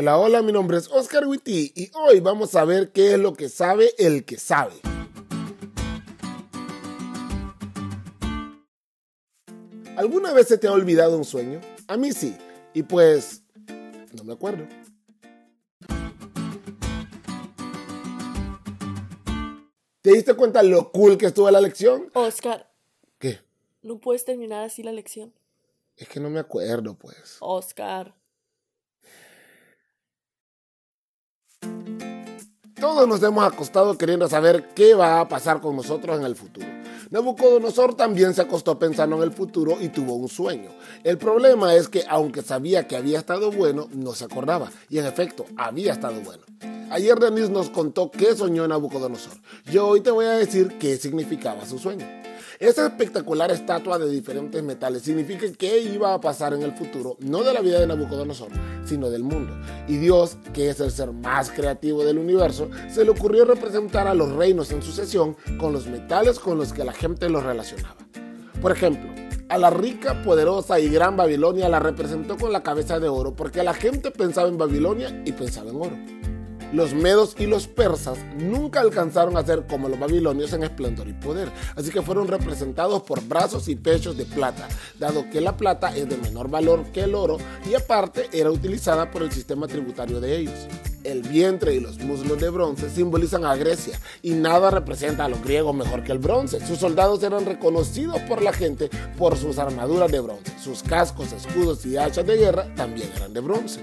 Hola, hola, mi nombre es Oscar Witty y hoy vamos a ver qué es lo que sabe el que sabe. ¿Alguna vez se te ha olvidado un sueño? A mí sí, y pues no me acuerdo. ¿Te diste cuenta lo cool que estuvo la lección? Oscar, ¿Qué? ¿no puedes terminar así la lección? Es que no me acuerdo, pues. Oscar. Todos nos hemos acostado queriendo saber qué va a pasar con nosotros en el futuro. Nabucodonosor también se acostó pensando en el futuro y tuvo un sueño. El problema es que aunque sabía que había estado bueno, no se acordaba. Y en efecto, había estado bueno. Ayer Denis nos contó qué soñó Nabucodonosor. Yo hoy te voy a decir qué significaba su sueño. Esta espectacular estatua de diferentes metales significa qué iba a pasar en el futuro, no de la vida de Nabucodonosor, sino del mundo. Y Dios, que es el ser más creativo del universo, se le ocurrió representar a los reinos en sucesión con los metales con los que la gente los relacionaba. Por ejemplo, a la rica, poderosa y gran Babilonia la representó con la cabeza de oro porque la gente pensaba en Babilonia y pensaba en oro. Los medos y los persas nunca alcanzaron a ser como los babilonios en esplendor y poder, así que fueron representados por brazos y pechos de plata, dado que la plata es de menor valor que el oro y aparte era utilizada por el sistema tributario de ellos. El vientre y los muslos de bronce simbolizan a Grecia y nada representa a los griegos mejor que el bronce. Sus soldados eran reconocidos por la gente por sus armaduras de bronce. Sus cascos, escudos y hachas de guerra también eran de bronce.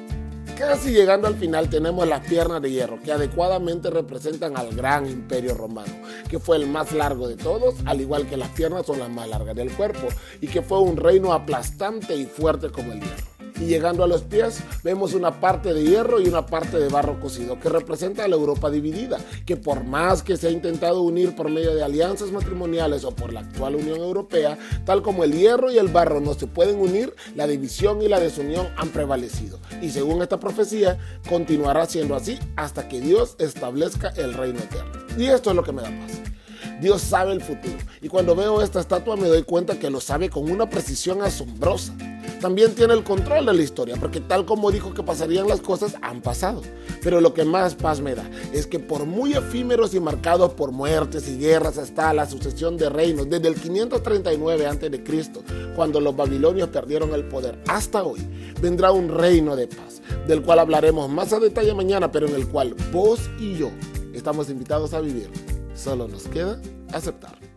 Casi llegando al final tenemos las piernas de hierro que adecuadamente representan al gran imperio romano, que fue el más largo de todos, al igual que las piernas son las más largas del cuerpo, y que fue un reino aplastante y fuerte como el hierro y llegando a los pies vemos una parte de hierro y una parte de barro cocido que representa a la Europa dividida, que por más que se ha intentado unir por medio de alianzas matrimoniales o por la actual Unión Europea, tal como el hierro y el barro no se pueden unir, la división y la desunión han prevalecido. Y según esta profecía, continuará siendo así hasta que Dios establezca el reino eterno. Y esto es lo que me da paz. Dios sabe el futuro. Y cuando veo esta estatua me doy cuenta que lo sabe con una precisión asombrosa también tiene el control de la historia, porque tal como dijo que pasarían las cosas, han pasado. Pero lo que más paz me da es que por muy efímeros y marcados por muertes y guerras está la sucesión de reinos desde el 539 a.C., cuando los babilonios perdieron el poder, hasta hoy, vendrá un reino de paz, del cual hablaremos más a detalle mañana, pero en el cual vos y yo estamos invitados a vivir. Solo nos queda aceptar.